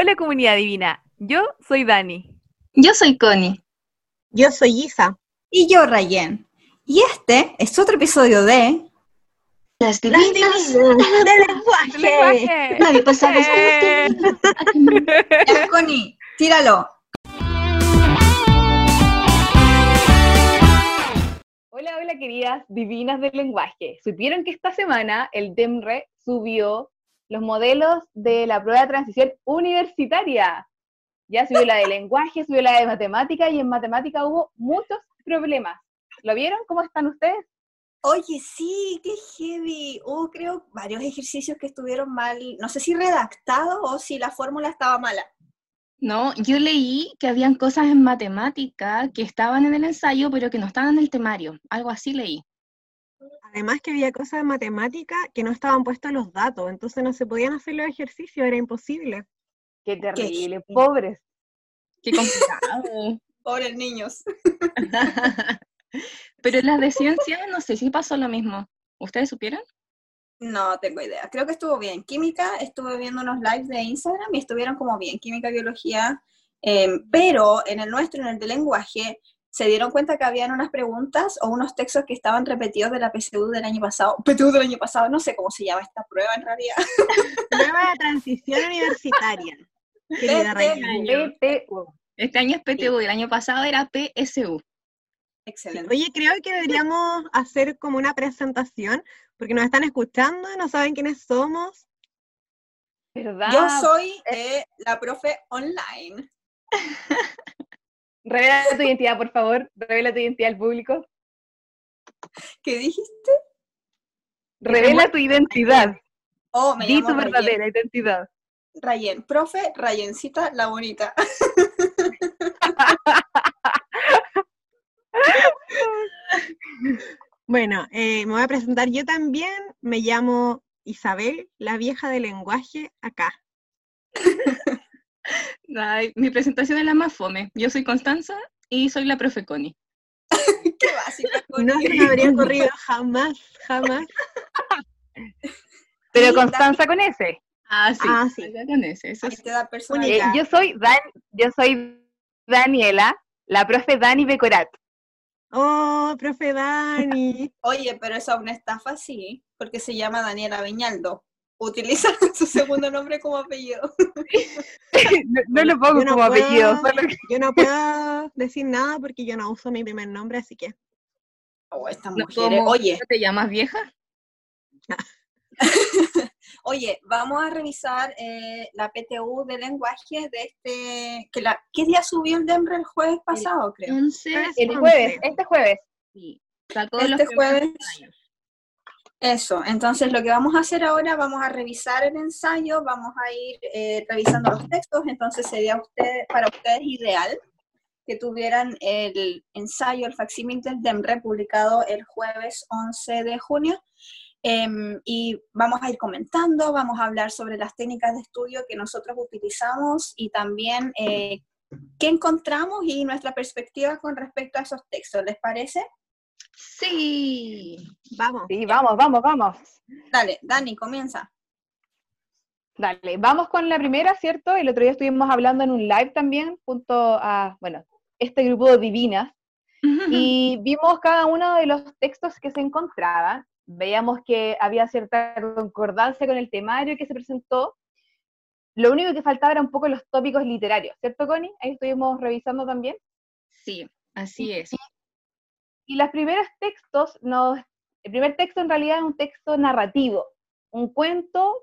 Hola comunidad divina, yo soy Dani. Yo soy Connie. Yo soy Isa. Y yo, Rayen. Y este es otro episodio de... Las divinas del lenguaje. Nadie pasa Eh. Ya, Connie, tíralo. Hola, hola queridas divinas del lenguaje. ¿Supieron que esta semana el DEMRE subió los modelos de la prueba de transición universitaria? Ya subió la de lenguaje, subió la de matemática y en matemática hubo muchos problemas. ¿Lo vieron? ¿Cómo están ustedes? Oye, sí, qué heavy. Hubo, creo, varios ejercicios que estuvieron mal. No sé si redactados o si la fórmula estaba mala. No, yo leí que habían cosas en matemática que estaban en el ensayo, pero que no estaban en el temario. Algo así leí. Además que había cosas de matemática que no estaban puestos los datos, entonces no se podían hacer los ejercicios, era imposible. Qué terrible, pobres. Qué complicado. Pobres niños. pero en las de ciencia no sé si pasó lo mismo. ¿Ustedes supieron? No tengo idea. Creo que estuvo bien. Química, estuve viendo unos lives de Instagram y estuvieron como bien. Química, biología. em, pero en el nuestro, en el de lenguaje, se dieron cuenta que habían unas preguntas o unos textos que estaban repetidos de la PSU del año pasado. PSU del año pasado, no sé cómo se llama esta prueba en realidad. Prueba de transición universitaria. Rayen. PTU. Este año es PTU y el año pasado era PSU. Excelente. Oye, creo que deberíamos hacer como una presentación, porque nos están escuchando, no saben quiénes somos. ¿Verdad? Yo soy eh, la profe online. Revela tu identidad, por favor. Revela tu identidad al público. ¿Qué dijiste? Revela tu identidad. Oh, me Di tu Rayen. verdadera identidad. Rayen. Profe, Rayencita la bonita. Bueno, eh, me voy a presentar yo también, me llamo Isabel, la vieja del lenguaje, acá. Ay, mi presentación es la más fome. Yo soy Constanza y soy la profe Connie. Qué básica. No se me habría ocurrido jamás, jamás. Pero Constanza con ese. Ah, sí. Ah, sí. con ese, eso te da Eh, yo soy Dan, yo soy Daniela, la profe Dani Becorat. Oh, profe Dani. Oye, pero eso es una estafa, sí, porque se llama Daniela Beñaldo. Utiliza su segundo nombre como apellido. No, no lo pongo Yo no como apellido, puedo- solo que- Yo no puedo decir nada porque yo no uso mi primer nombre, así que. Oh, estas No. Oye, ¿No te llamas vieja? oye, vamos a revisar eh, la PTU de lenguaje de este. Que la, ¿Qué día subió el DEMRE el jueves pasado, creo? 11. el once. jueves, este jueves. Sí. Sacó Este jueves. años. Eso, entonces lo que vamos a hacer ahora, vamos a revisar el ensayo, vamos a ir eh, revisando los textos, entonces sería usted, para ustedes ideal que tuvieran el ensayo, el facsímil del DEMRE publicado el jueves 11 de junio. Em, y vamos a ir comentando, vamos a hablar sobre las técnicas de estudio que nosotros utilizamos y también eh, qué encontramos y nuestra perspectiva con respecto a esos textos. ¿Les parece? Sí. Vamos. Sí, vamos, vamos, vamos. Dale, Dani, comienza. Dale, vamos con la primera, ¿cierto? El otro día estuvimos hablando en un live también, junto a, bueno, este grupo de divinas, y vimos cada uno de los textos que se encontraban. Veíamos que había cierta concordancia con el temario que se presentó. Lo único que faltaba era un poco los tópicos literarios, ¿cierto, Connie? Ahí estuvimos revisando también. Sí, así es. Y los primeros textos, nos, el primer texto en realidad es un texto narrativo, un cuento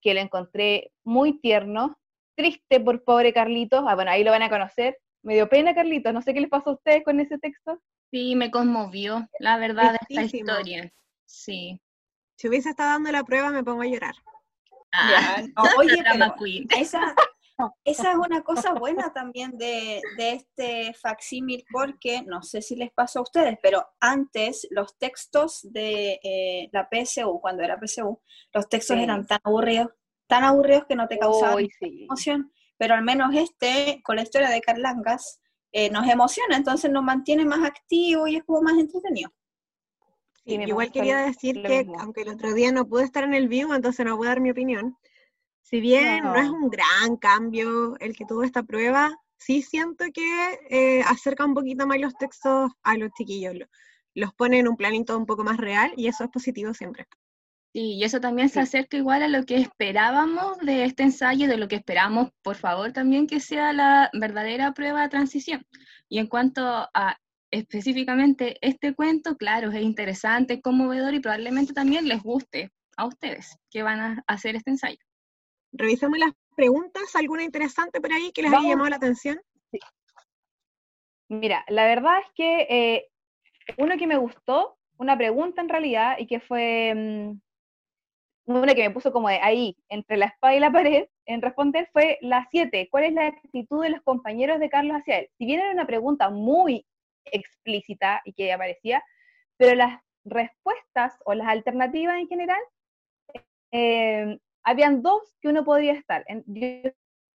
que lo encontré muy tierno, triste por pobre Carlitos, ah, bueno, ahí lo van a conocer, me dio pena Carlitos, no sé qué les pasó a ustedes con ese texto. Sí, me conmovió, la verdad, esta historia. Sí. Si hubiese estado dando la prueba, me pongo a llorar. Ah, Ya, no, oye, pero queen. esa, esa es una cosa buena también de, de este facsímil, porque no sé si les pasó a ustedes, pero antes los textos de eh, la PSU, cuando era PSU, los textos Sí. eran tan aburridos, tan aburridos que no te causaban Uy, sí. emoción, pero al menos este, con la historia de Carlangas, eh, nos emociona, entonces nos mantiene más activos y es como más entretenido. Sí, me Igual quería decir que, mismo. aunque el otro día no pude estar en el vivo, entonces no voy a dar mi opinión, Si bien no. es un gran cambio el que tuvo esta prueba, sí siento que eh, acerca un poquito más los textos a los chiquillos, los pone en un planito un poco más real y eso es positivo siempre. Sí, y eso también se acerca igual a lo que esperábamos de este ensayo, de lo que esperamos, por favor, también que sea la verdadera prueba de transición. Y en cuanto a específicamente este cuento, claro, es interesante, es conmovedor y probablemente también les guste a ustedes que van a hacer este ensayo. Revisemos las preguntas, ¿alguna interesante por ahí que les haya llamado la atención? Sí. Mira, la verdad es que eh, uno que me gustó, una pregunta en realidad, y que fue mm, una que me puso como de ahí, entre la espada y la pared, en responder fue la 7. ¿Cuál es la actitud de los compañeros de Carlos hacia él? Si bien era una pregunta muy explícita y que aparecía, pero las respuestas o las alternativas en general eh, habían dos que uno podría estar. Yo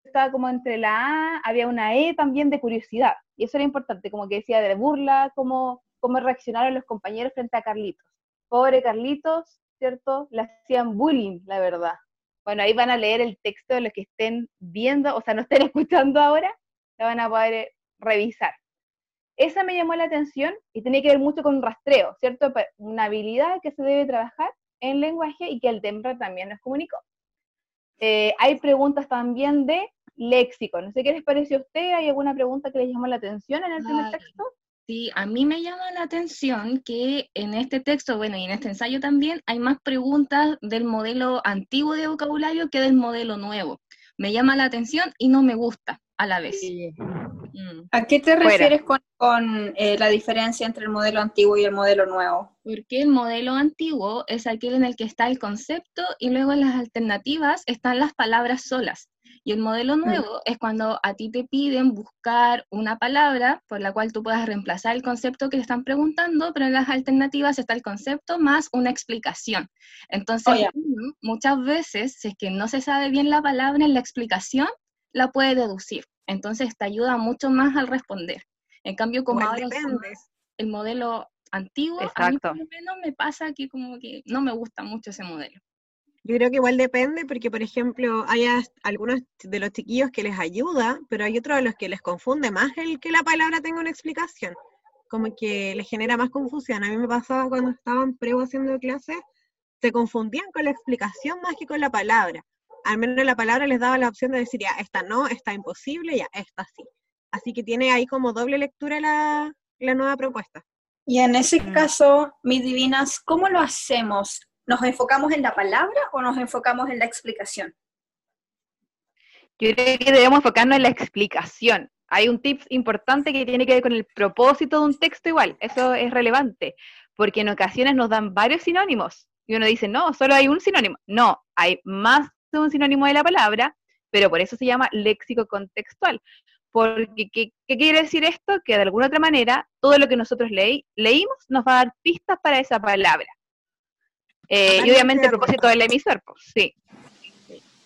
estaba como entre la A, había una E también de curiosidad, y eso era importante, como que decía de burla, cómo, cómo reaccionaron los compañeros frente a Carlitos. Pobre Carlitos, ¿cierto? Le hacían bullying, la verdad. Bueno, ahí van a leer el texto de los que estén viendo, o sea, no estén escuchando ahora, la van a poder revisar. Esa me llamó la atención y tenía que ver mucho con rastreo, ¿cierto? Una habilidad que se debe trabajar en lenguaje y que el TEMPRA también nos comunicó. Eh, hay preguntas también de léxico. No sé qué les pareció a usted. ¿Hay alguna pregunta que les llamó la atención en el primer texto? Sí, a mí me llama la atención que en este texto, bueno, y en este ensayo también, hay más preguntas del modelo antiguo de vocabulario que del modelo nuevo. Me llama la atención y no me gusta a la vez. Mm. ¿A qué te refieres con, eh, la diferencia entre el modelo antiguo y el modelo nuevo? Porque el modelo antiguo es aquel en el que está el concepto y luego en las alternativas están las palabras solas. Y el modelo mm. nuevo es cuando a ti te piden buscar una palabra por la cual tú puedas reemplazar el concepto que te están preguntando, pero en las alternativas está el concepto más una explicación. Entonces, oh, muchas veces, si es que no se sabe bien la palabra en la explicación, la puede deducir. Entonces te ayuda mucho más al responder. En cambio, como ahora el modelo antiguo, a mí por lo menos me pasa que como que no me gusta mucho ese modelo. Yo creo que igual depende porque, por ejemplo, hay algunos de los chiquillos que les ayuda, pero hay otros de los que les confunde más el que la palabra tenga una explicación, como que les genera más confusión. A mí me pasaba cuando estaban prego haciendo clases, se confundían con la explicación más que con la palabra al menos la palabra les daba la opción de decir, ya, esta no, esta imposible, ya, esta sí. Así que tiene ahí como doble lectura la, nueva propuesta. Y en ese mm. caso, mis divinas, ¿cómo lo hacemos? ¿Nos enfocamos en la palabra o nos enfocamos en la explicación? Yo creo que debemos enfocarnos en la explicación. Hay un tip importante que tiene que ver con el propósito de un texto igual. Eso es relevante, porque en ocasiones nos dan varios sinónimos y uno dice, no, solo hay un sinónimo. No, hay más un sinónimo de la palabra, pero por eso se llama léxico contextual. Porque, ¿qué, quiere decir esto? Que de alguna otra manera, todo lo que nosotros leímos nos va a dar pistas para esa palabra. Eh, y obviamente a propósito del emisor, pues, sí.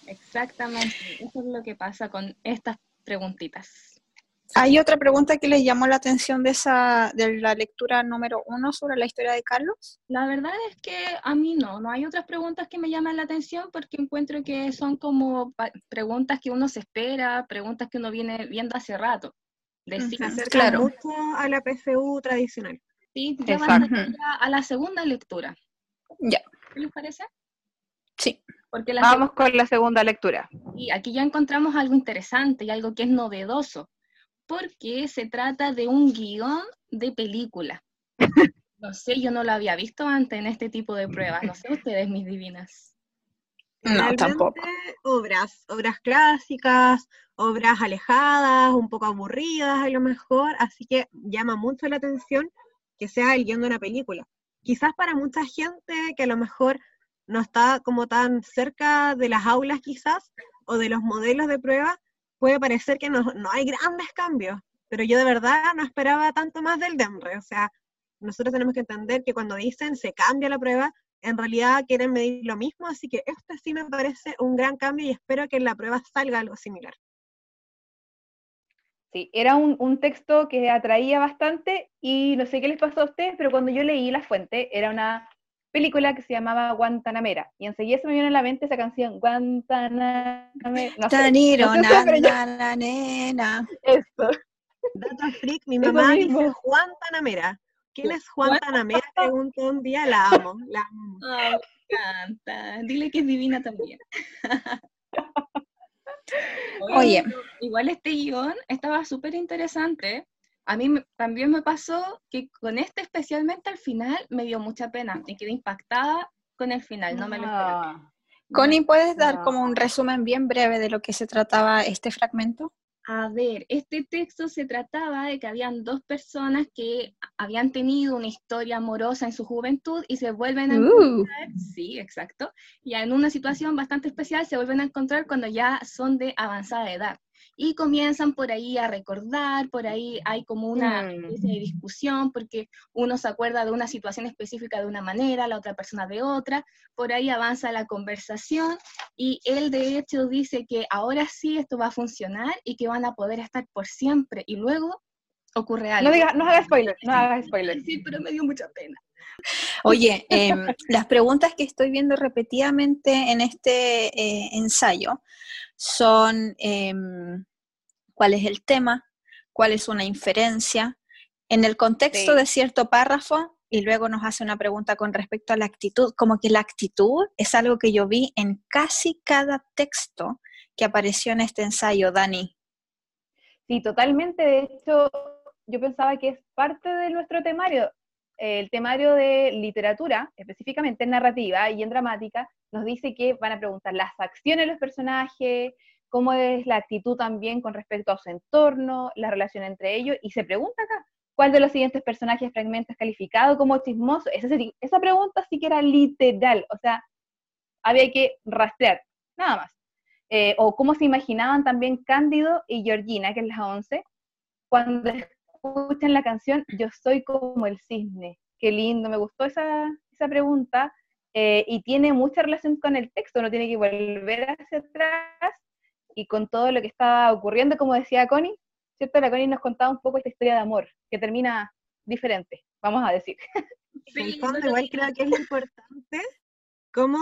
Exactamente, eso es lo que pasa con estas preguntitas. ¿Hay otra pregunta que les llamó la atención de esa de la lectura número uno sobre la historia de Carlos? La verdad es que a mí no, no hay otras preguntas que me llaman la atención porque encuentro que son como preguntas que uno se espera, preguntas que uno viene viendo hace rato. Decir, claro. mucho a la PSU tradicional. Sí, ya van a, la segunda lectura. Ya. ¿Qué les parece? Sí. Porque Vamos con la segunda lectura. Y aquí ya encontramos algo interesante y algo que es novedoso porque se trata de un guion de película. No sé, yo no lo había visto antes en este tipo de pruebas. No sé ustedes, mis divinas. No, tampoco. Obras, obras clásicas, obras alejadas, un poco aburridas a lo mejor, así que llama mucho la atención que sea el guion de una película. Quizás para mucha gente que a lo mejor no está como tan cerca de las aulas quizás, o de los modelos de prueba, puede parecer que no, hay grandes cambios, pero yo de verdad no esperaba tanto más del DEMRE. O sea, nosotros tenemos que entender que cuando dicen se cambia la prueba, en realidad quieren medir lo mismo, así que este sí me parece un gran cambio y espero que en la prueba salga algo similar. Sí, era un, un, texto que atraía bastante y no sé qué les pasó a ustedes, pero cuando yo leí la fuente, era una película que se llamaba Guantanamera. Y enseguida se me viene a la mente esa canción, Guantanamera. No sé, Taniro, no sé, na, pero yo- na, na, nena. Eso. Data freak, mi mamá dice Juan Tanamera. ¿Quién es Juan Juan- Tanamera? Preguntó un día, la amo, la amo. Me encanta. Dile que es divina también. Oye. Igual este guion estaba súper interesante. A mí me- también me pasó que con este especialmente al final me dio mucha pena y quedé impactada con el final, no me lo esperaba. Ah, Connie, ¿puedes dar No. como un resumen bien breve de lo que se trataba este fragmento? A ver, este texto se trataba de que habían dos personas que habían tenido una historia amorosa en su juventud y se vuelven a Uh, encontrar, sí, exacto, y en una situación bastante especial se vuelven a encontrar cuando ya son de avanzada edad. Y comienzan por ahí a recordar, por ahí hay como una Mm. discusión, porque uno se acuerda de una situación específica de una manera, la otra persona de otra, por ahí avanza la conversación y él de hecho dice que ahora sí esto va a funcionar y que van a poder estar por siempre y luego ocurre algo. No, digas, no hagas spoiler, no hagas spoiler. Sí, pero me dio mucha pena. Oye, em, las preguntas que estoy viendo repetidamente en este eh, ensayo son em, cuál es el tema, cuál es una inferencia, en el contexto Sí. de cierto párrafo y luego nos hace una pregunta con respecto a la actitud, como que la actitud es algo que yo vi en casi cada texto que apareció en este ensayo, Dani. Sí, totalmente. De hecho, yo pensaba que es parte de nuestro temario. El temario de literatura, específicamente en narrativa y en dramática, nos dice que van a preguntar las acciones de los personajes, cómo es la actitud también con respecto a su entorno, la relación entre ellos, y se pregunta acá, ¿cuál de los siguientes personajes fragmentos es calificado como chismoso? Esa, esa pregunta sí que era literal, o sea, había que rastrear, nada más. Eh, o cómo se imaginaban también Cándido y Georgina, que es la 11, cuando escuchan la canción Yo soy como el cisne. Qué lindo, me gustó esa, esa pregunta eh, y tiene mucha relación con el texto, no tiene que volver hacia atrás y con todo lo que está ocurriendo, como decía Connie, ¿cierto? La Connie nos contaba un poco esta historia de amor, que termina diferente, vamos a decir. En el fondo, no igual creo que es importante cómo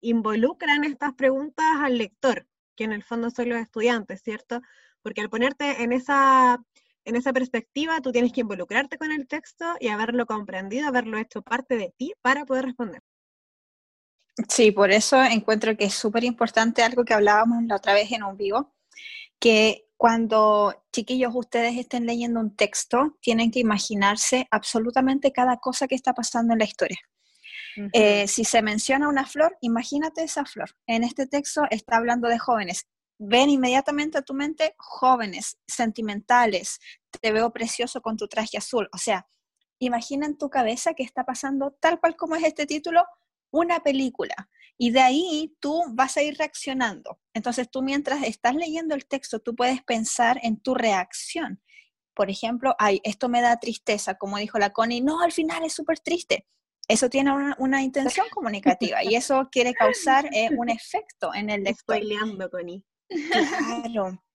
involucran estas preguntas al lector, que en el fondo son los estudiantes, ¿cierto? Porque al ponerte en esa, en esa perspectiva, tú tienes que involucrarte con el texto y haberlo comprendido, haberlo hecho parte de ti para poder responder. Sí, por eso encuentro que es súper importante algo que hablábamos la otra vez en un vivo, que cuando chiquillos ustedes estén leyendo un texto, tienen que imaginarse absolutamente cada cosa que está pasando en la historia. Eh, si se menciona una flor, imagínate esa flor. En este texto está hablando de jóvenes. Ven inmediatamente a tu mente jóvenes, sentimentales, te veo precioso con tu traje azul. O sea, imagina en tu cabeza que está pasando tal cual como es este título, una película. Y de ahí tú vas a ir reaccionando. Entonces tú mientras estás leyendo el texto, tú puedes pensar en tu reacción. Por ejemplo, ay, esto me da tristeza, como dijo la Connie, no, al final es súper triste. Eso tiene una, una intención comunicativa y eso quiere causar eh, un efecto en el lector. Connie. Claro.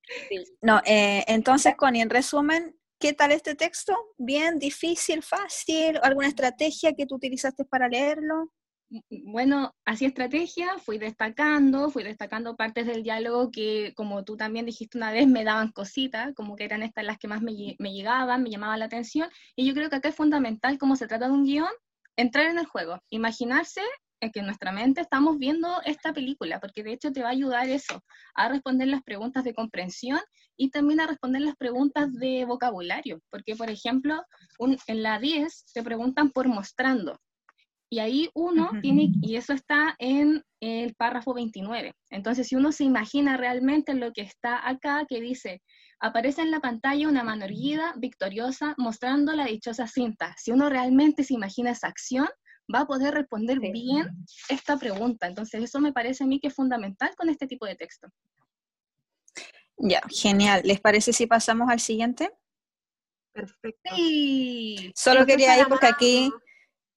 No, eh, entonces, Connie, en resumen, ¿qué tal este texto? ¿Bien, difícil, fácil? ¿Alguna estrategia que tú utilizaste para leerlo? Bueno, así estrategia, fui destacando, fui destacando partes del diálogo que, como tú también dijiste una vez, me daban cositas, como que eran estas las que más me, me llegaban, me llamaban la atención, y yo creo que acá es fundamental, como se trata de un guion, entrar en el juego, imaginarse en que en nuestra mente estamos viendo esta película, porque de hecho te va a ayudar eso, a responder las preguntas de comprensión y también a responder las preguntas de vocabulario, porque por ejemplo, un- en la 10 te preguntan por mostrando, y ahí uno tiene, y eso está en el párrafo 29. Entonces, si uno se imagina realmente lo que está acá, que dice, aparece en la pantalla una mano erguida, victoriosa, mostrando la dichosa cinta. Si uno realmente se imagina esa acción, va a poder responder Sí. bien esta pregunta. Entonces, eso me parece a mí que es fundamental con este tipo de texto. Ya, genial. ¿Les parece si pasamos al siguiente? Perfecto. Sí. Solo quería ir porque aquí,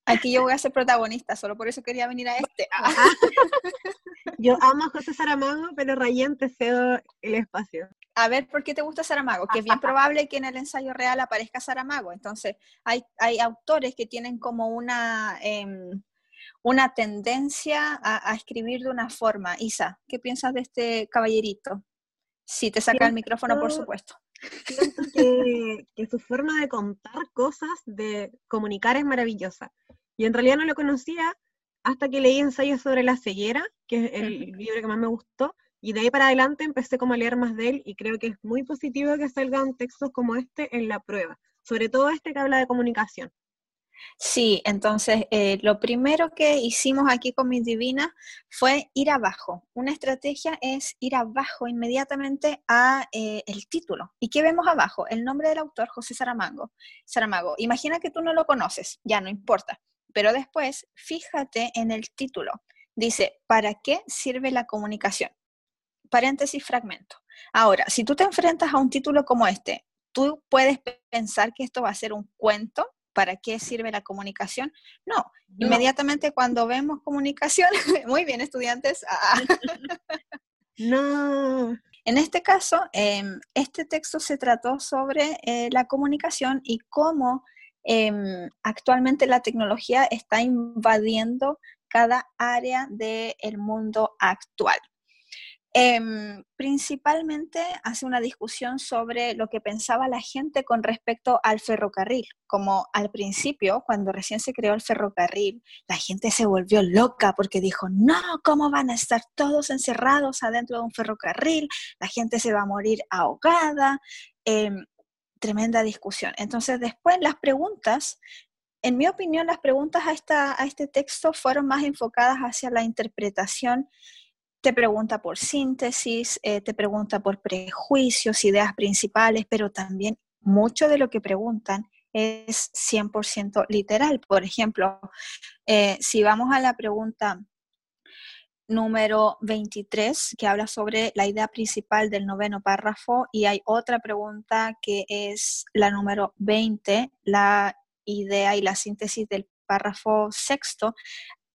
aquí yo voy a ser protagonista, solo por eso quería venir a este. Ah, Yo amo a José Saramago, pero Rayén te cedo el espacio. A ver, ¿por qué te gusta Saramago? Que es bien probable que en el ensayo real aparezca Saramago. Entonces, hay, hay autores que tienen como una, em, una tendencia a, escribir de una forma. Isa, ¿qué piensas de este caballerito? Si te saca el micrófono, por supuesto. Siento que, que, su forma de contar cosas, de comunicar es maravillosa. Y en realidad no lo conocía hasta que leí ensayos sobre la ceguera, que es el libro que más me gustó, y de ahí para adelante empecé como a leer más de él y creo que es muy positivo que salgan textos como este en la prueba, sobre todo este que habla de comunicación. Sí, entonces eh, lo primero que hicimos aquí con mis divinas fue ir abajo. Una estrategia es ir abajo inmediatamente a eh, el título. ¿Y qué vemos abajo? El nombre del autor, José Saramago. Saramago. Imagina que tú no lo conoces, ya no importa. Pero después, fíjate en el título. Dice, ¿para qué sirve la comunicación? Paréntesis, fragmento. Ahora, si tú te enfrentas a un título como este, tú puedes pensar que esto va a ser un cuento ¿para qué sirve la comunicación? No, inmediatamente cuando vemos comunicación, muy bien estudiantes. Ah. no. En este caso, em, este texto se trató sobre eh, la comunicación y cómo em, actualmente la tecnología está invadiendo cada área del mundo actual. Em, principalmente hace una discusión sobre lo que pensaba la gente con respecto al ferrocarril. Como al principio, cuando recién se creó el ferrocarril, la gente se volvió loca porque dijo, no, ¿cómo van a estar todos encerrados adentro de un ferrocarril? La gente se va a morir ahogada. Em, tremenda discusión. Entonces, después las preguntas en mi opinión, las preguntas a, esta, a este texto fueron más enfocadas hacia la interpretación te pregunta por síntesis, eh, te pregunta por prejuicios, ideas principales, pero también mucho de lo que preguntan es 100% literal. Por ejemplo, eh, si vamos a la pregunta número 23, que habla sobre la idea principal del noveno párrafo, y hay otra pregunta que es la número 20, la idea y la síntesis del párrafo sexto,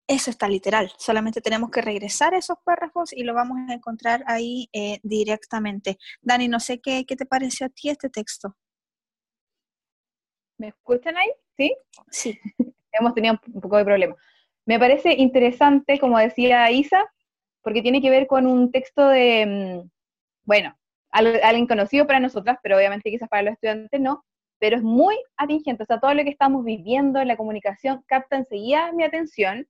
eso está literal, solamente tenemos que regresar a esos párrafos y lo vamos a encontrar ahí eh, directamente. Dani, no sé qué, qué te pareció a ti este texto. ¿Me escuchan ahí? ¿Sí? Sí. Hemos tenido un poco de problema. Me parece interesante, como decía Isa, porque tiene que ver con un texto de, mm, bueno, alguien conocido para nosotras, pero obviamente quizás para los estudiantes no, pero es muy atingente, o sea, todo lo que estamos viviendo en la comunicación capta enseguida mi atención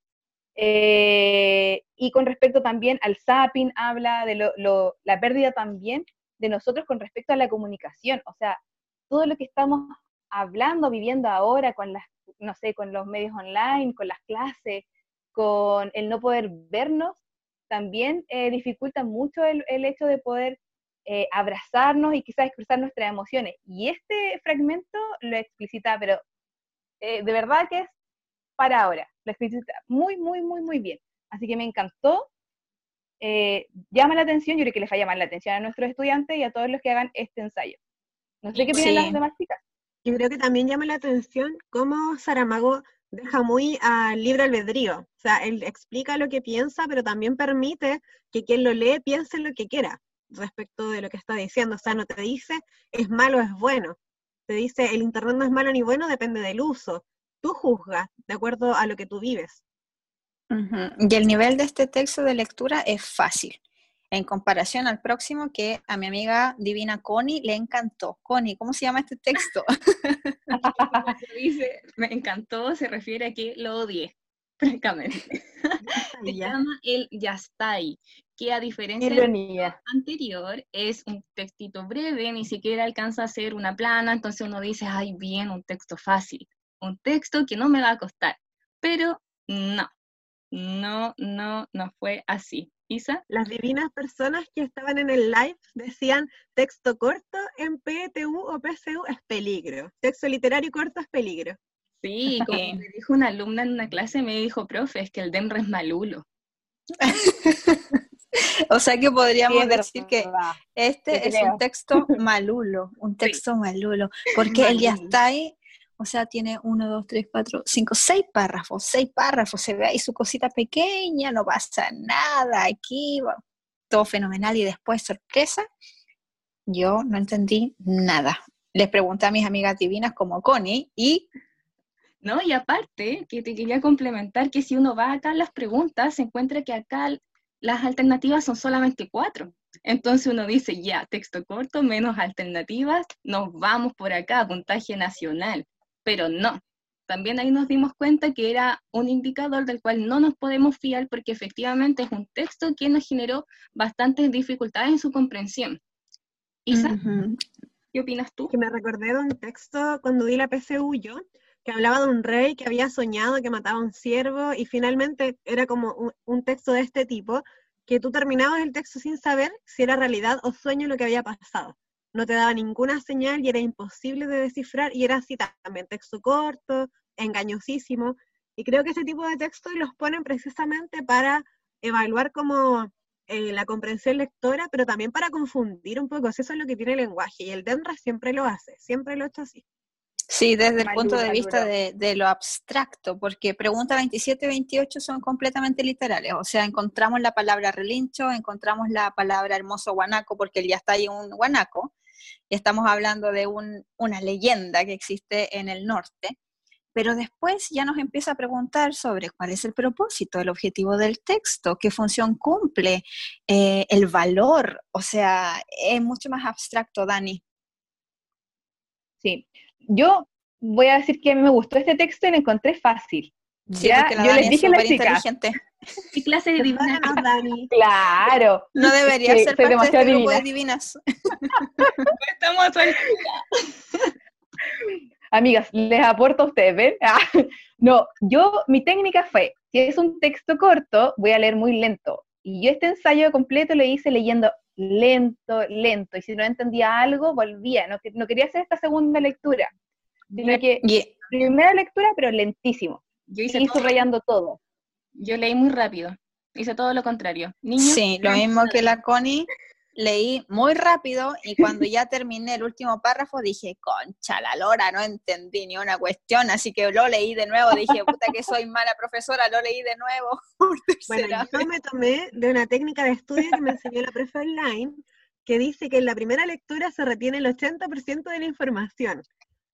eh, y con respecto también al zapping, habla de la pérdida también de nosotros con respecto a la comunicación. O sea, todo lo que estamos hablando, viviendo ahora con las, no sé, con los medios online, con las clases, con el no poder vernos, también eh, dificulta mucho el, hecho de poder eh, abrazarnos y quizás expresar nuestras emociones. Y este fragmento lo explicita, pero de verdad que es para ahora. La explicita muy, muy, muy, muy bien. Así que me encantó. Eh, llama la atención, yo creo que les va a llamar la atención a nuestros estudiantes y a todos los que hagan este ensayo. No sé qué piensan las demás chicas. Yo creo que también llama la atención cómo Saramago deja muy al libre albedrío. O sea, él explica lo que piensa, pero también permite que quien lo lee piense lo que quiera respecto de lo que está diciendo. O sea, no te dice es malo, es bueno. Te dice el Internet no es malo ni bueno, depende del uso tú juzgas de acuerdo a lo que tú vives. Y el nivel de este texto de lectura es fácil, en comparación al próximo que a mi amiga divina Connie le encantó. Connie, ¿cómo se llama este texto? dice, me encantó, se refiere a que lo odié, francamente. se llama el Ya está ahí, que a diferencia del anterior es un textito breve, ni siquiera alcanza a ser una plana, entonces uno dice, ay, bien, un texto fácil un texto que no me va a costar. Pero no, no, no, no fue así. Isa. Las divinas personas que estaban en el live decían texto corto en PTU o PSU es peligro. Texto literario corto es peligro. Sí, como me dijo una alumna en una clase, me dijo, profe, es que el DEMRE es malulo. o sea que podríamos decir que este es un texto malulo, un texto malulo, porque él ya está ahí o sea, tiene uno, dos, tres, cuatro, cinco, seis párrafos, seis párrafos, se ve ahí su cosita pequeña, no pasa nada, aquí, todo fenomenal y después sorpresa, yo no entendí nada. Les pregunté a mis amigas divinas como Connie y ¿no? Y aparte, que te quería complementar que si uno va acá a las preguntas, se encuentra que acá las alternativas son solamente cuatro. Entonces uno dice, ya, texto corto, menos alternativas, nos vamos por acá, puntaje nacional. Pero no, también ahí nos dimos cuenta que era un indicador del cual no nos podemos fiar porque efectivamente es un texto que nos generó bastantes dificultades en su comprensión. Isa, ¿qué opinas tú? Que me recordé de un texto cuando di la PSU yo, que hablaba de un rey que había soñado que mataba a un ciervo y finalmente era como un, texto de este tipo, que tú terminabas el texto sin saber si era realidad o sueño lo que había pasado. No te daba ninguna señal y era imposible de descifrar y era así también, texto corto, engañosísimo. Y creo que ese tipo de textos los ponen precisamente para evaluar como eh, la comprensión lectora, pero también para confundir un poco. Eso es lo que tiene el lenguaje y el DENRA siempre lo hace, siempre lo ha hecho así. Sí, desde el punto de vista de, lo abstracto, porque pregunta 27 y 28 son completamente literales, o sea, encontramos la palabra relincho, encontramos la palabra hermoso guanaco, porque ya está ahí un guanaco, y estamos hablando de una leyenda que existe en el norte, pero después ya nos empieza a preguntar sobre cuál es el propósito, el objetivo del texto, qué función cumple, eh, el valor, o sea, es mucho más abstracto, Dani. Sí, yo voy a decir que a mí me gustó este texto y lo encontré fácil. Sí, ya, yo les dije a las chicas. ¿Qué clase de divinas? Claro. No debería ser parte de este grupo de divinas. Estamos Amigas, les aporto a ustedes, ¿ven? Ah, no, yo, mi técnica fue, si es un texto corto, voy a leer muy lento. Y yo este ensayo completo lo hice leyendo lento, lento. Y si no entendía algo, volvía. No, no quería hacer esta segunda lectura, sino que primera lectura, pero lentísimo. Yo hice y subrayando todo. Yo leí muy rápido. Hice todo lo contrario. sí, lo mismo que la Connie. Leí muy rápido y cuando ya terminé el último párrafo dije, concha la lora, no entendí ni una cuestión, así que lo leí de nuevo, dije, puta que soy mala profesora, lo leí de nuevo. bueno, yo me tomé de una técnica de estudio que me enseñó la profe online, que dice que en la primera lectura se retiene el 80% de la información.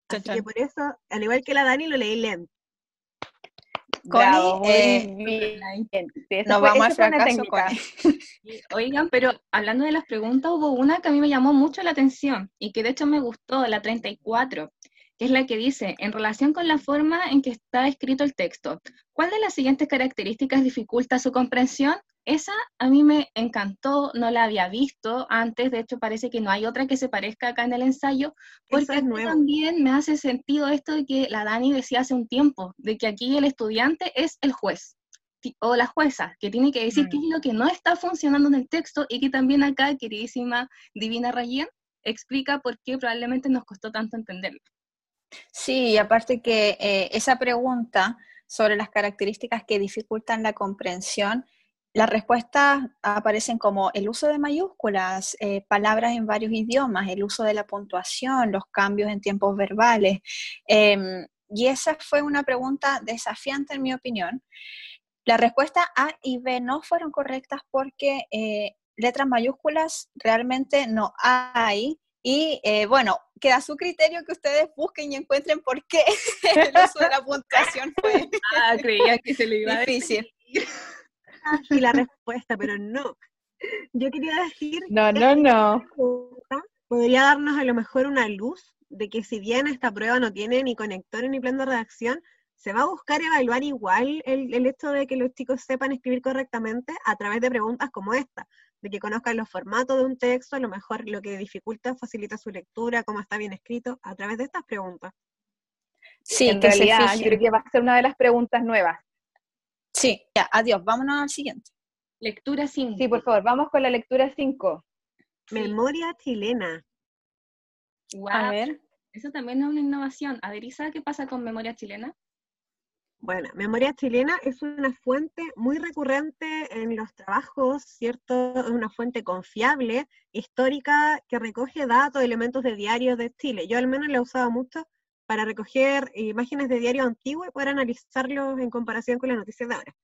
Así que por eso, al igual que la Dani, lo leí lento. Connie, eh, nos vamos a fracaso, Oigan, pero hablando de las preguntas, hubo una que a mí me llamó mucho la atención y que de hecho me gustó, la 34, que es la que dice, en relación con la forma en que está escrito el texto, ¿cuál de las siguientes características dificulta su comprensión? Esa a mí me encantó, no la había visto antes, de hecho parece que no hay otra que se parezca acá en el ensayo, porque también me hace sentido esto de que la Dani decía hace un tiempo, de que aquí el estudiante es el juez o la jueza, que tiene que decir qué es mm. lo que no está funcionando en el texto y que también acá, queridísima Divina Rayen, explica por qué probablemente nos costó tanto entenderlo. Sí, aparte que eh, esa pregunta sobre las características que dificultan la comprensión las respuestas aparecen como el uso de mayúsculas, eh, palabras en varios idiomas, el uso de la puntuación, los cambios en tiempos verbales. Em, y esa fue una pregunta desafiante en mi opinión. La respuesta A y B no fueron correctas porque eh, letras mayúsculas realmente no hay. Y eh, bueno, queda a su criterio que ustedes busquen y encuentren por qué el uso de la puntuación fue ah, creía que se le iba difícil. A y la respuesta, pero no. Yo quería decir... No, no, no. Podría darnos a lo mejor una luz de que si bien esta prueba no tiene ni conectores ni plan de redacción, se va a buscar evaluar igual el, el, hecho de que los chicos sepan escribir correctamente a través de preguntas como esta, de que conozcan los formatos de un texto, a lo mejor lo que dificulta, facilita su lectura, cómo está bien escrito, a través de estas preguntas. Sí, en realidad, yo creo que va a ser una de las preguntas nuevas. Sí, ya, adiós, vámonos al siguiente. Lectura 5. Sí, por favor, vamos con la lectura 5. Memoria chilena. A ver. Eso también es una innovación. A ver, Isa, ¿qué pasa con memoria chilena? Bueno, memoria chilena es una fuente muy recurrente en los trabajos, ¿cierto? Es una fuente confiable, histórica, que recoge datos, elementos de diarios de Chile. Yo al menos la he usado mucho para recoger imágenes de diario antiguo y poder analizarlos en comparación con las noticias de ahora.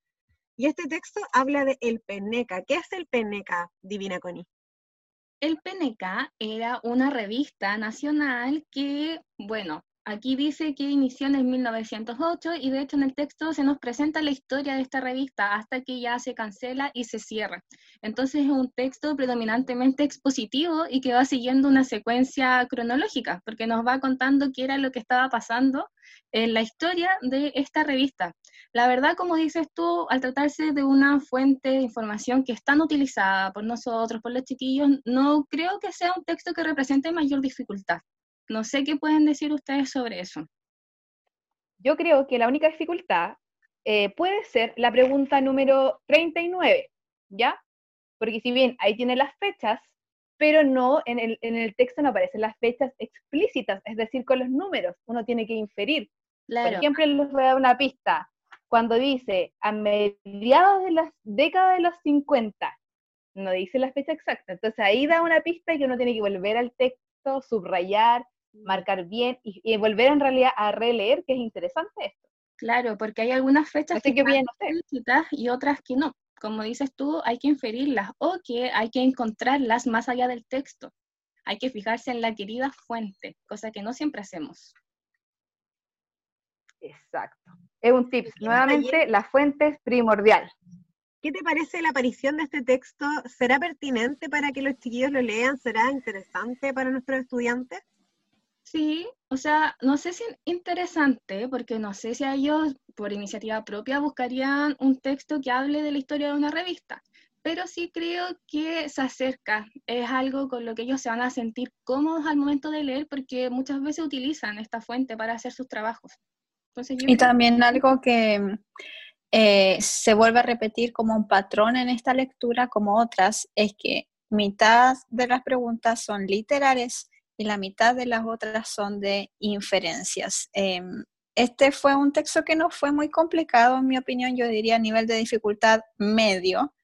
Y este texto habla de el Peneca. ¿Qué es el Peneca, Divina Connie? El Peneca era una revista nacional que, bueno, Aquí dice que inició en el 1908 y de hecho en el texto se nos presenta la historia de esta revista hasta que ya se cancela y se cierra. Entonces es un texto predominantemente expositivo y que va siguiendo una secuencia cronológica, porque nos va contando qué era lo que estaba pasando en la historia de esta revista. La verdad, como dices tú, al tratarse de una fuente de información que es tan utilizada por nosotros, por los chiquillos, no creo que sea un texto que represente mayor dificultad. No sé qué pueden decir ustedes sobre eso. Yo creo que la única dificultad eh, puede ser la pregunta número 39, ¿ya? Porque si bien ahí tiene las fechas, pero no, en el, en el texto no aparecen las fechas explícitas, es decir, con los números, uno tiene que inferir. Por ejemplo, les voy a dar una pista. Cuando dice a mediados de las décadas de los 50, no dice la fecha exacta. Entonces ahí da una pista que uno tiene que volver al texto, subrayar marcar bien y, volver en realidad a releer, que es interesante esto. Claro, porque hay algunas fechas que, bien, y otras que no. Como dices tú, hay que inferirlas o que hay que encontrarlas más allá del texto. Hay que fijarse en la querida fuente, cosa que no siempre hacemos. Exacto. Es un tip. Nuevamente, la fuente es primordial. ¿Qué te parece la aparición de este texto? ¿Será pertinente para que los chiquillos lo lean? ¿Será interesante para nuestros estudiantes? Sí, o sea, no sé si es interesante, porque no sé si ellos por iniciativa propia buscarían un texto que hable de la historia de una revista, pero sí creo que se acerca, es algo con lo que ellos se van a sentir cómodos al momento de leer, porque muchas veces utilizan esta fuente para hacer sus trabajos. y también algo que eh, se vuelve a repetir como un patrón en esta lectura, como otras, es que mitad de las preguntas son literales y la mitad de las otras son de inferencias. Em, este fue un texto que no fue muy complicado, en mi opinión, yo diría a nivel de dificultad medio,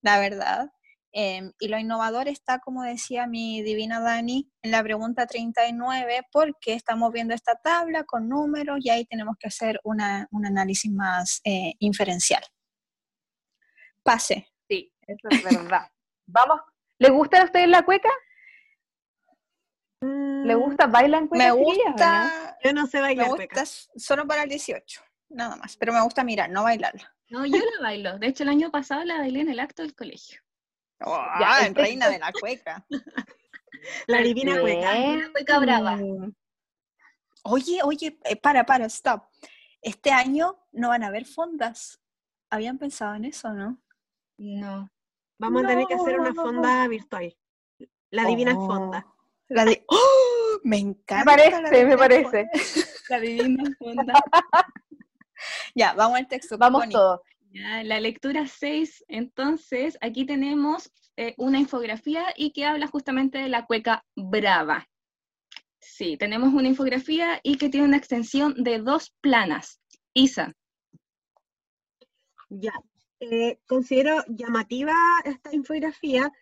la verdad. Em, y lo innovador está, como decía mi divina Dani, en la pregunta 39, porque estamos viendo esta tabla con números y ahí tenemos que hacer un análisis más eh, inferencial. Pase. Sí, eso es verdad. Vamos, ¿les gusta a ustedes la cueca? ¿Le gusta? ¿Bailan cueca? Me gusta. Yo no sé bailar. Me gusta solo para el 18, nada más. Pero me gusta mirar, no bailarla. No, yo la bailo. De hecho, el año pasado la bailé en el acto del colegio. Oh, ya, en reina de la cueca. la divina cueca. La cueca brava. Oye, oye, eh, para, para, stop. Este año no van a haber fondas. ¿Habían pensado en eso, no? No. Vamos a tener que hacer una fonda virtual. La divina fonda. La de, ¡oh! Me encanta. Me parece, me parece. La divina fonda. ya, vamos al texto. Vamos todos. la lectura 6, entonces, aquí tenemos eh, una infografía y que habla justamente de la cueca brava. Sí, tenemos una infografía y que tiene una extensión de dos planas. Isa. Ya, eh, considero llamativa esta infografía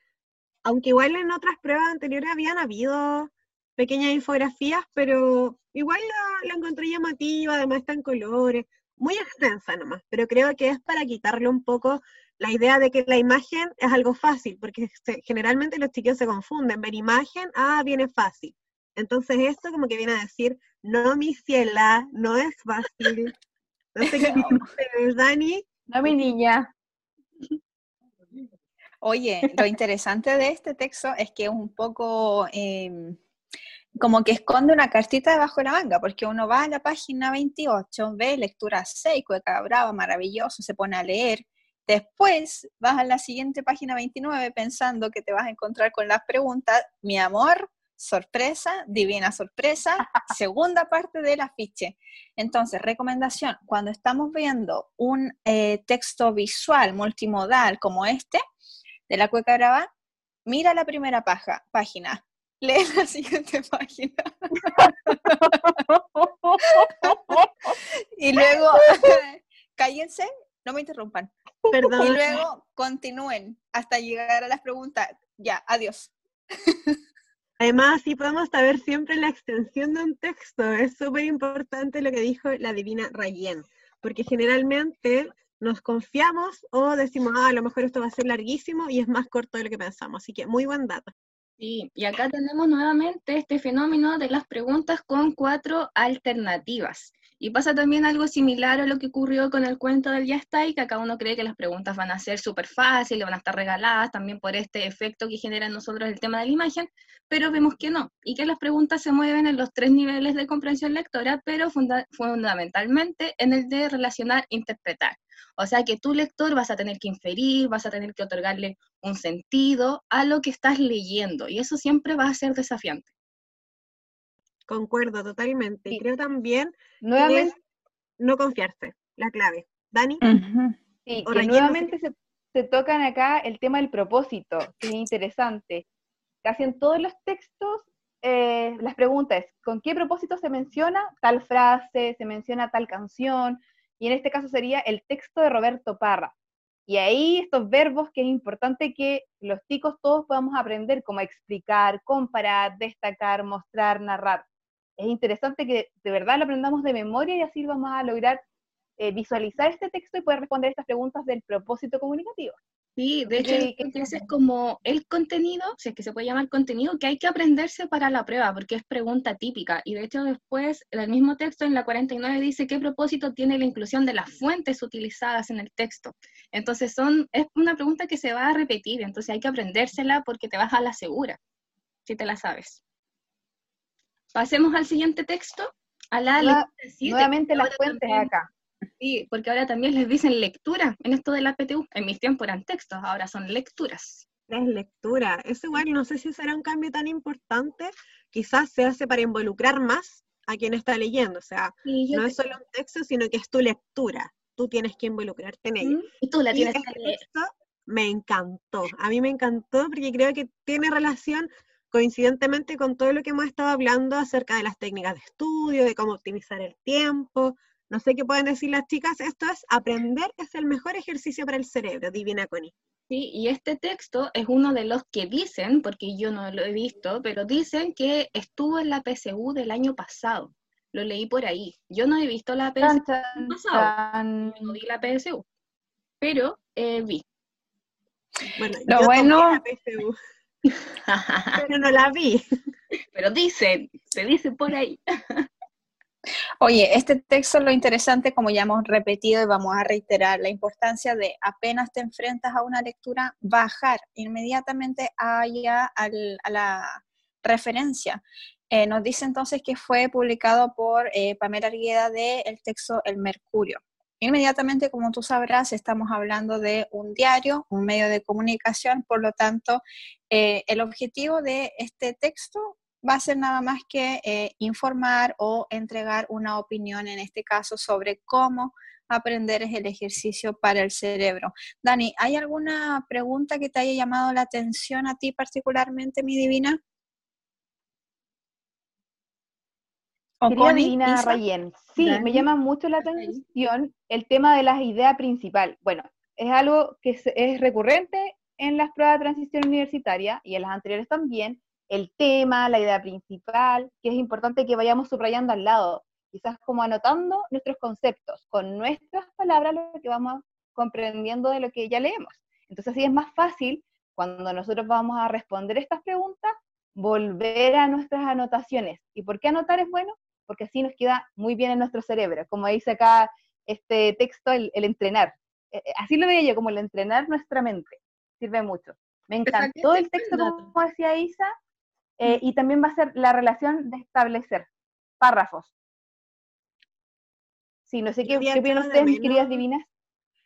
aunque igual en otras pruebas anteriores habían habido pequeñas infografías, pero igual la, encontré llamativa, además está en colores, muy extensa nomás, pero creo que es para quitarle un poco la idea de que la imagen es algo fácil, porque generalmente los chicos se confunden, ver imagen, ah, viene fácil. Entonces esto como que viene a decir, no mi ciela, no es fácil. No sé qué dices, Dani. No mi niña. Oye, lo interesante de este texto es que es un poco em, como que esconde una cartita debajo de la manga, porque uno va a la página 28, ve lectura 6, cueca brava, maravilloso, se pone a leer. Después vas a la siguiente página 29 pensando que te vas a encontrar con las preguntas, mi amor, sorpresa, divina sorpresa, segunda parte del afiche. Entonces, recomendación, cuando estamos viendo un eh, texto visual multimodal como este, de la cueca brava, mira la primera paja, página, lee la siguiente página. y luego, cállense, no me interrumpan. Perdón. Y luego continúen hasta llegar a las preguntas. Ya, adiós. Además, sí podemos saber siempre la extensión de un texto. Es súper importante lo que dijo la divina Rayen, porque generalmente nos confiamos o decimos, ah, a lo mejor esto va a ser larguísimo y es más corto de lo que pensamos. Así que muy buen dato. Sí, y acá tenemos nuevamente este fenómeno de las preguntas con cuatro alternativas. Y pasa también algo similar a lo que ocurrió con el cuento del Ya está, y que acá uno cree que las preguntas van a ser súper fáciles, van a estar regaladas también por este efecto que genera en nosotros el tema de la imagen, pero vemos que no, y que las preguntas se mueven en los tres niveles de comprensión lectora, pero fundamentalmente en el de relacionar, interpretar. O sea que tu lector vas a tener que inferir, vas a tener que otorgarle un sentido a lo que estás leyendo, y eso siempre va a ser desafiante. Concuerdo totalmente. Y creo también nuevamente no confiarse, la clave. Dani. Sí, que nuevamente se, se, tocan acá el tema del propósito, que es interesante. Casi en todos los textos, eh, las preguntas es, ¿con qué propósito se menciona tal frase, se menciona tal canción? Y en este caso sería el texto de Roberto Parra. Y ahí estos verbos que es importante que los chicos todos podamos aprender, como explicar, comparar, destacar, mostrar, narrar es interesante que de verdad lo aprendamos de memoria y así vamos a lograr eh, visualizar este texto y poder responder estas preguntas del propósito comunicativo. Sí, de hecho, ese es como el contenido, si es que se puede llamar contenido, que hay que aprenderse para la prueba, porque es pregunta típica. Y de hecho, después, el mismo texto en la 49 dice qué propósito tiene la inclusión de las fuentes utilizadas en el texto. Entonces, son, es una pregunta que se va a repetir, entonces hay que aprendérsela porque te vas a la segura, si te la sabes. Pasemos al siguiente texto, a la Nuevamente las fuentes acá. Sí, porque ahora también les dicen lectura en esto de la PTU. En mis tiempos eran textos, ahora son lecturas. Es lectura. Es igual, no sé si será un cambio tan importante. Quizás se hace para involucrar más a quien está leyendo. O sea, no es solo un texto, sino que es tu lectura. Tú tienes que involucrarte en ella. Y tú la tienes que este leer. Texto me encantó. A mí me encantó porque creo que tiene relación coincidentemente con todo lo que hemos estado hablando acerca de las técnicas de estudio, de cómo optimizar el tiempo, no sé qué pueden decir las chicas, esto es aprender es el mejor ejercicio para el cerebro, Divina Connie. Sí, y este texto es uno de los que dicen, porque yo no lo he visto, pero dicen que estuvo en la PSU del año pasado. Lo leí por ahí. Yo no he visto la PSU pasado, no vi la PSU, pero eh, vi. Bueno, lo bueno... La PSU. Pero no la vi. Pero dicen, se dice por ahí. Oye, este texto lo interesante, como ya hemos repetido y vamos a reiterar, la importancia de apenas te enfrentas a una lectura, bajar inmediatamente allá a la referencia. Eh, nos dice entonces que fue publicado por eh, Pamela Argueda de el texto El Mercurio. Inmediatamente, como tú sabrás, estamos hablando de un diario, un medio de comunicación, por lo tanto, eh, el objetivo de este texto va a ser nada más que eh, informar o entregar una opinión, en este caso, sobre cómo aprender es el ejercicio para el cerebro. Dani, ¿hay alguna pregunta que te haya llamado la atención a ti particularmente, mi divina? Querida Rayen, sí, me llama mucho la atención el tema de las ideas principal. Bueno, es algo que es, recurrente en las pruebas de transición universitaria y en las anteriores también, el tema, la idea principal, que es importante que vayamos subrayando al lado, quizás como anotando nuestros conceptos, con nuestras palabras lo que vamos comprendiendo de lo que ya leemos. Entonces así es más fácil cuando nosotros vamos a responder estas preguntas, volver a nuestras anotaciones. ¿Y por qué anotar es bueno? Porque así nos queda muy bien en nuestro cerebro, como dice acá este texto, el, entrenar. Eh, eh, así lo veía yo, como el entrenar nuestra mente, sirve mucho. Me encantó el texto, como decía Isa, eh, y también va a ser la relación de establecer párrafos. Sí, no sé qué, qué opinan ustedes, mis queridas divinas.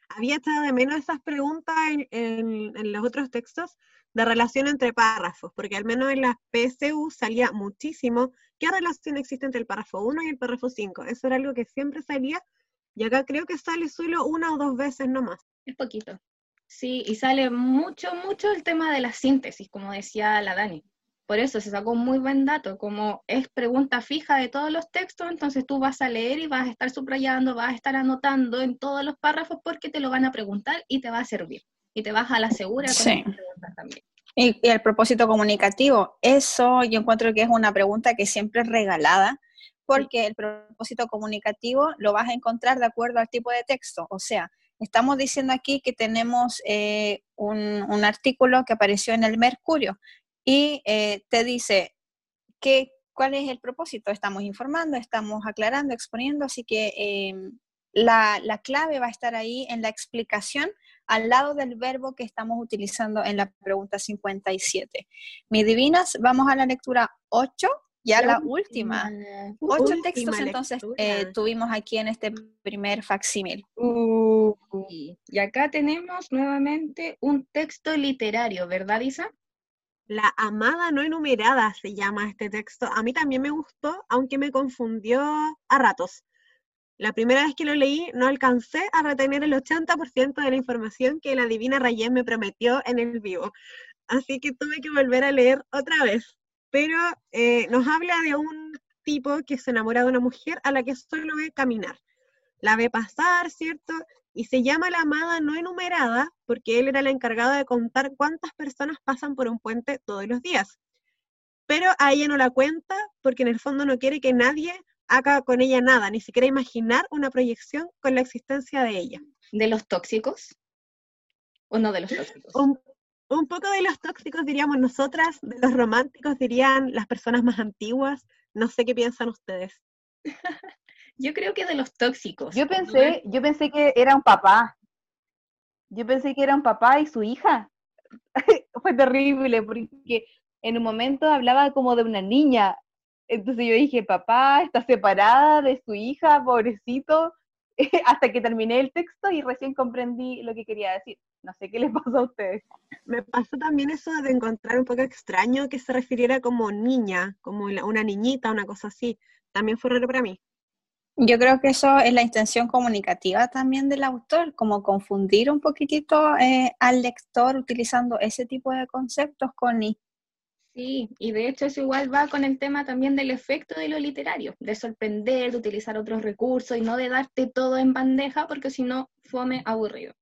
Había estado de menos esas preguntas en, en los otros textos, de relación entre párrafos, porque al menos en las PSU salía muchísimo qué relación existe entre el párrafo 1 y el párrafo 5. Eso era algo que siempre salía y acá creo que sale solo una o dos veces nomás. Es poquito. Sí, y sale mucho, mucho el tema de la síntesis, como decía la Dani. Por eso se sacó un muy buen dato, como es pregunta fija de todos los textos, entonces tú vas a leer y vas a estar subrayando, vas a estar anotando en todos los párrafos porque te lo van a preguntar y te va a servir y te vas a la segura sí. también. Y, el propósito comunicativo, eso yo encuentro que es una pregunta que siempre es regalada, porque el propósito comunicativo lo vas a encontrar de acuerdo al tipo de texto. O sea, estamos diciendo aquí que tenemos eh, un, un, artículo que apareció en el Mercurio. y eh, te dice qué, cuál es el propósito. Estamos informando, estamos aclarando, exponiendo, así que em, la, la, clave va a estar ahí en la explicación al lado del verbo que estamos utilizando en la pregunta 57. Mi divinas, vamos a la lectura 8, ya la, última. Ocho textos entonces eh, tuvimos aquí en este primer facsímil. Uh, y acá tenemos nuevamente un texto literario, ¿verdad, Isa? La amada no enumerada se llama este texto. A mí también me gustó, aunque me confundió a ratos. La primera vez que lo leí no alcancé a retener el 80% de la información que la divina Rayén me prometió en el vivo. Así que tuve que volver a leer otra vez. Pero eh, nos habla de un tipo que se enamora de una mujer a la que solo ve caminar. La ve pasar, ¿cierto? y se llama la amada no enumerada porque él era el encargado de contar cuántas personas pasan por un puente todos los días. Pero a ella no la cuenta porque en el fondo no quiere que nadie haga con ella nada, ni siquiera imaginar una proyección con la existencia de ella. ¿De los tóxicos? ¿O no de los tóxicos? Un, un poco de los tóxicos diríamos nosotras, de los románticos dirían las personas más antiguas. No sé qué piensan ustedes. Yo creo que de los tóxicos. Yo pensé, yo pensé que era un papá. Yo pensé que era un papá y su hija. Fue terrible porque en un momento hablaba como de una niña. Entonces yo dije, papá está separada de su hija, pobrecito, hasta que terminé el texto y recién comprendí lo que quería decir. No sé qué les pasó a ustedes. Me pasó también eso de encontrar un poco extraño que se refiriera como niña, como una niñita, una cosa así. También fue raro para mí. Yo creo que eso es la intención comunicativa también del autor, como confundir un poquitito eh, al lector utilizando ese tipo de conceptos con. Sí, y de hecho eso igual va con el tema también del efecto de lo literario, de sorprender, de utilizar otros recursos y no de darte todo en bandeja porque si no, fome aburrido.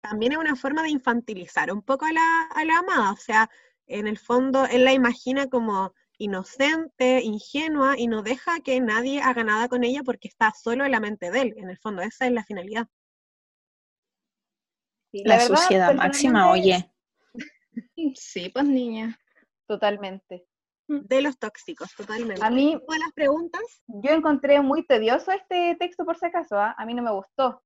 También es una forma de infantilizar un poco a la, a la amada, o sea, en el fondo él la imagina como inocente, ingenua y no deja que nadie haga nada con ella porque está solo en la mente de él. En el fondo, esa es la finalidad. la, sociedad máxima, oye. Sí, pues niña. Totalmente. De los tóxicos, totalmente. A mí, las preguntas? Yo encontré muy tedioso este texto por si acaso, ¿ah? a mí no me gustó.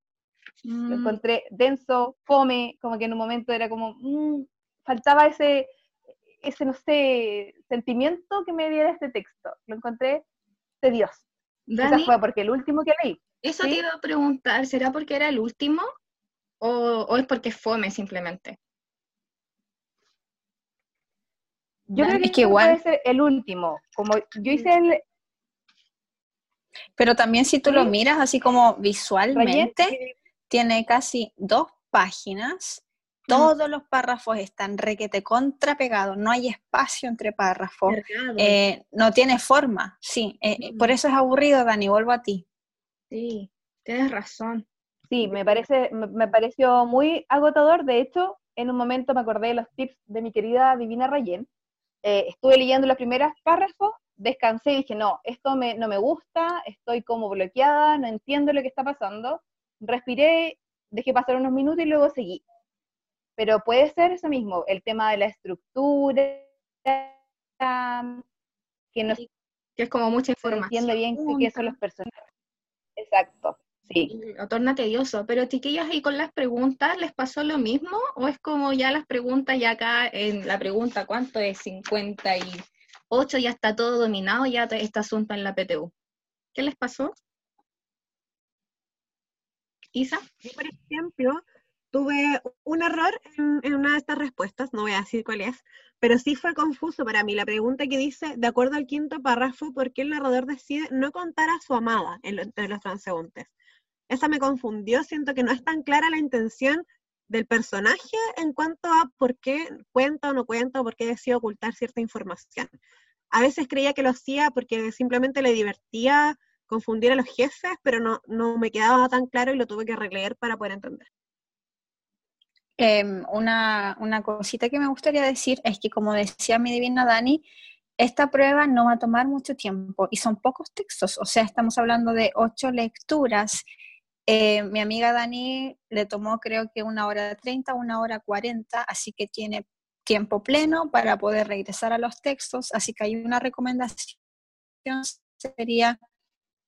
Lo mm. encontré denso, fome, como que en un momento era como, mm, faltaba ese, ese, no sé, sentimiento que me diera este texto. Lo encontré tedioso. Esa fue porque el último que leí. Eso te iba a preguntar, ¿será porque era el último o, es porque fome simplemente? Yo creo que, es que igual puede ser el último. Como yo hice el. Pero también si tú lo miras así como visualmente, tiene casi dos páginas todos los párrafos están requete contrapegados, no hay espacio entre párrafos, eh, no tiene forma, sí, eh, eh, por eso es aburrido, Dani, vuelvo a ti. Sí, tienes razón. Sí, me, parece, me, pareció muy agotador, de hecho, en un momento me acordé de los tips de mi querida Divina Rayen, estuve leyendo los primeros párrafos, descansé y dije, no, esto me, no me gusta, estoy como bloqueada, no entiendo lo que está pasando, respiré, dejé pasar unos minutos y luego seguí pero puede ser eso mismo, el tema de la estructura, que, no, que es como mucha información. entiende bien qué son los personajes. Exacto, sí. Lo torna tedioso, pero chiquillas, ¿y con las preguntas les pasó lo mismo? ¿O es como ya las preguntas, ya acá en la pregunta, ¿cuánto es? 58, ya está todo dominado, ya este asunto en la PTU. ¿Qué les pasó? Isa. por ejemplo, tuve un error en, una de estas respuestas, no voy a decir cuál es, pero sí fue confuso para mí la pregunta que dice, de acuerdo al quinto párrafo, ¿por qué el narrador decide no contar a su amada entre los transeúntes? Esa me confundió, siento que no es tan clara la intención del personaje en cuanto a por qué cuenta o no cuenta o por qué decide ocultar cierta información. A veces creía que lo hacía porque simplemente le divertía confundir a los jefes, pero no, no me quedaba tan claro y lo tuve que releer para poder entender. Em, una, una, cosita que me gustaría decir es que, como decía mi divina Dani, esta prueba no va a tomar mucho tiempo y son pocos textos, o sea, estamos hablando de ocho lecturas. Eh, mi amiga Dani le tomó creo que una hora treinta, una hora cuarenta, así que tiene tiempo pleno para poder regresar a los textos, así que hay una recomendación sería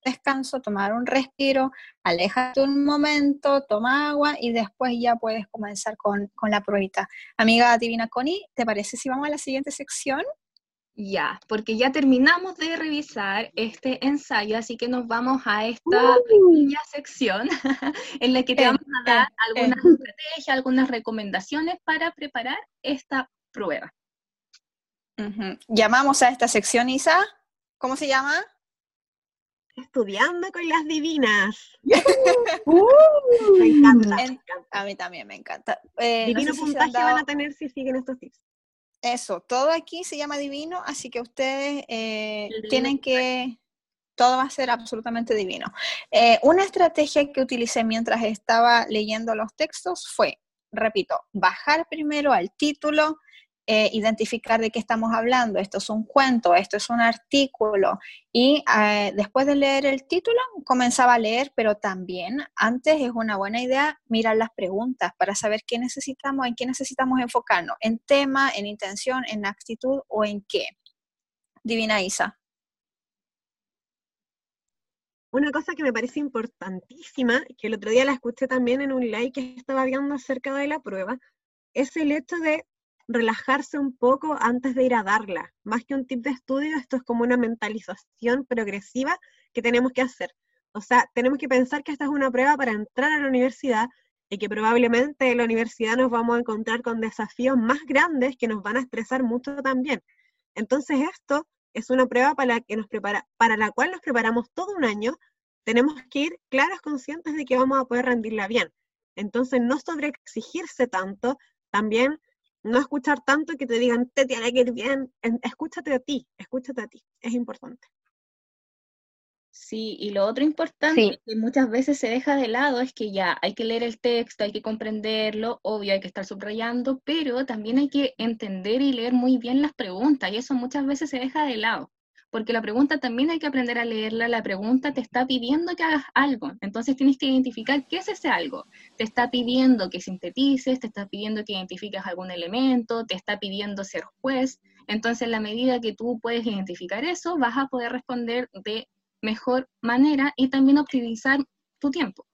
descanso, tomar un respiro, aléjate un momento, toma agua y después ya puedes comenzar con, con la pruebita. Amiga Divina Connie, ¿te parece si vamos a la siguiente sección? Ya, porque ya terminamos de revisar este ensayo, así que nos vamos a esta pequeña sección en la que te vamos a dar algunas estrategias, algunas recomendaciones para preparar esta prueba. Llamamos a esta sección, Isa. ¿Cómo se llama? Estudiando con las divinas. Uh. me encanta. a mí también me encanta. Eh, Divino puntaje van a tener si siguen estos tips. Eso, todo aquí se llama divino, así que ustedes eh, tienen que, todo va a ser absolutamente divino. Eh, una estrategia que utilicé mientras estaba leyendo los textos fue, repito, bajar primero al título, eh, identificar de qué estamos hablando. Esto es un cuento, esto es un artículo. Y eh, después de leer el título, comenzaba a leer, pero también antes es una buena idea mirar las preguntas para saber qué necesitamos, en qué necesitamos enfocarnos, en tema, en intención, en actitud o en qué. Divina Isa. Una cosa que me parece importantísima, que el otro día la escuché también en un live que estaba viendo acerca de la prueba, es el hecho de relajarse un poco antes de ir a darla. Más que un tip de estudio, esto es como una mentalización progresiva que tenemos que hacer. O sea, tenemos que pensar que esta es una prueba para entrar a la universidad y que probablemente en la universidad nos vamos a encontrar con desafíos más grandes que nos van a estresar mucho también. Entonces esto es una prueba para la, que nos prepara, para la cual nos preparamos todo un año. Tenemos que ir claros, conscientes de que vamos a poder rendirla bien. Entonces no sobreexigirse tanto, también no escuchar tanto que te digan, te tiene que ir bien, escúchate a ti, escúchate a ti, es importante. Sí, y lo otro importante que muchas veces se deja de lado es que ya hay que leer el texto, hay que comprenderlo, obvio hay que estar subrayando, pero también hay que entender y leer muy bien las preguntas, y eso muchas veces se deja de lado porque la pregunta también hay que aprender a leerla, la pregunta te está pidiendo que hagas algo, entonces tienes que identificar qué es ese algo. Te está pidiendo que sintetices, te está pidiendo que identifiques algún elemento, te está pidiendo ser juez, entonces en la medida que tú puedes identificar eso, vas a poder responder de mejor manera y también optimizar tu tiempo.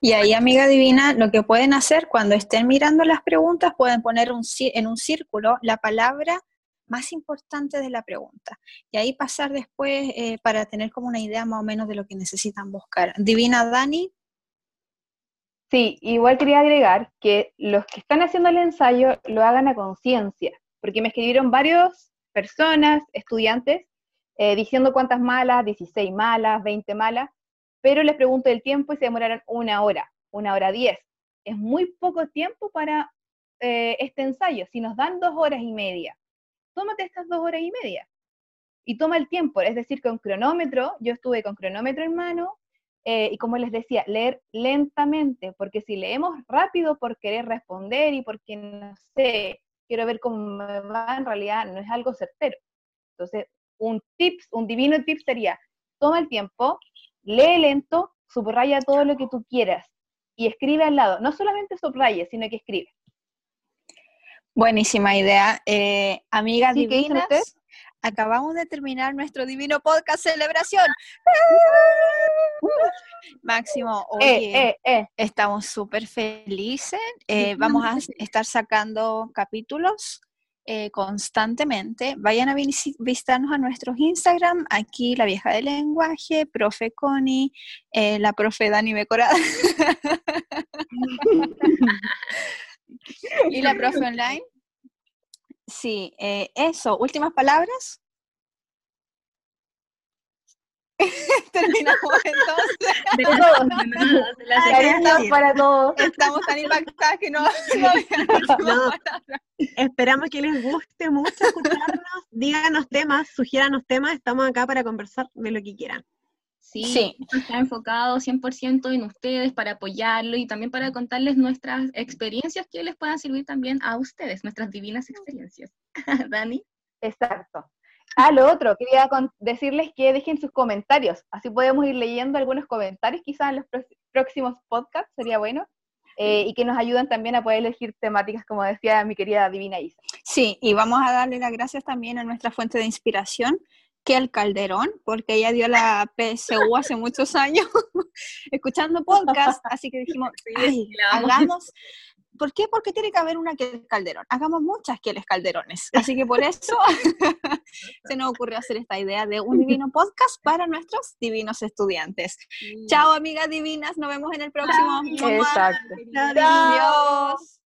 Y ahí, amiga divina, lo que pueden hacer cuando estén mirando las preguntas, pueden poner un, en un círculo la palabra más importante de la pregunta. Y ahí pasar después eh, para tener como una idea más o menos de lo que necesitan buscar. Divina Dani. Sí, igual quería agregar que los que están haciendo el ensayo lo hagan a conciencia, porque me escribieron varias personas, estudiantes, eh, diciendo cuántas malas, 16 malas, 20 malas, pero les pregunto el tiempo y se demoraron una hora, una hora diez. Es muy poco tiempo para eh, este ensayo. Si nos dan dos horas y media tómate estas dos horas y media. Y toma el tiempo, es decir, con cronómetro, yo estuve con cronómetro en mano, eh, y como les decía, leer lentamente, porque si leemos rápido por querer responder y porque no sé, quiero ver cómo me va, en realidad no es algo certero. Entonces, un tips, un divino tip sería, toma el tiempo, lee lento, subraya todo lo que tú quieras y escribe al lado. No solamente subraye, sino que escribe. Buenísima idea. Eh, amigas divinas, acabamos de terminar nuestro divino podcast celebración. Máximo, eh, oye, eh, estamos súper felices. vamos a estar sacando capítulos constantemente. Vayan a visitarnos a nuestros Instagram, aquí la vieja del lenguaje, profe Connie, la profe Dani Mecorada. ¿Y la profe online? Sí, eh, eso. ¿Últimas palabras? Terminamos entonces. para todos. Estamos tan impactadas que no, no, Esperamos que les guste mucho escucharnos. Díganos temas, sugiéranos temas. Estamos acá para conversar de lo que quieran. Sí, está enfocado 100% en ustedes para apoyarlo y también para contarles nuestras experiencias que les puedan servir también a ustedes, nuestras divinas experiencias. Dani. Exacto. Ah, lo otro, quería decirles que dejen sus comentarios, así podemos ir leyendo algunos comentarios quizás en los próximos podcasts, sería bueno. eh, y que nos ayudan también a poder elegir temáticas, como decía mi querida Divina Isa. Sí, y vamos a darle las gracias también a nuestra fuente de inspiración, que el Calderón, porque ella dio la PSU hace muchos años escuchando podcast, así que dijimos, hagamos, ¿Por qué? Porque tiene que haber una que es Calderón. Hagamos muchas que les Calderones. Así que por eso se nos ocurrió hacer esta idea de un divino podcast para nuestros divinos estudiantes. Chao, amigas divinas. Nos vemos en el próximo. Exacto. Adiós.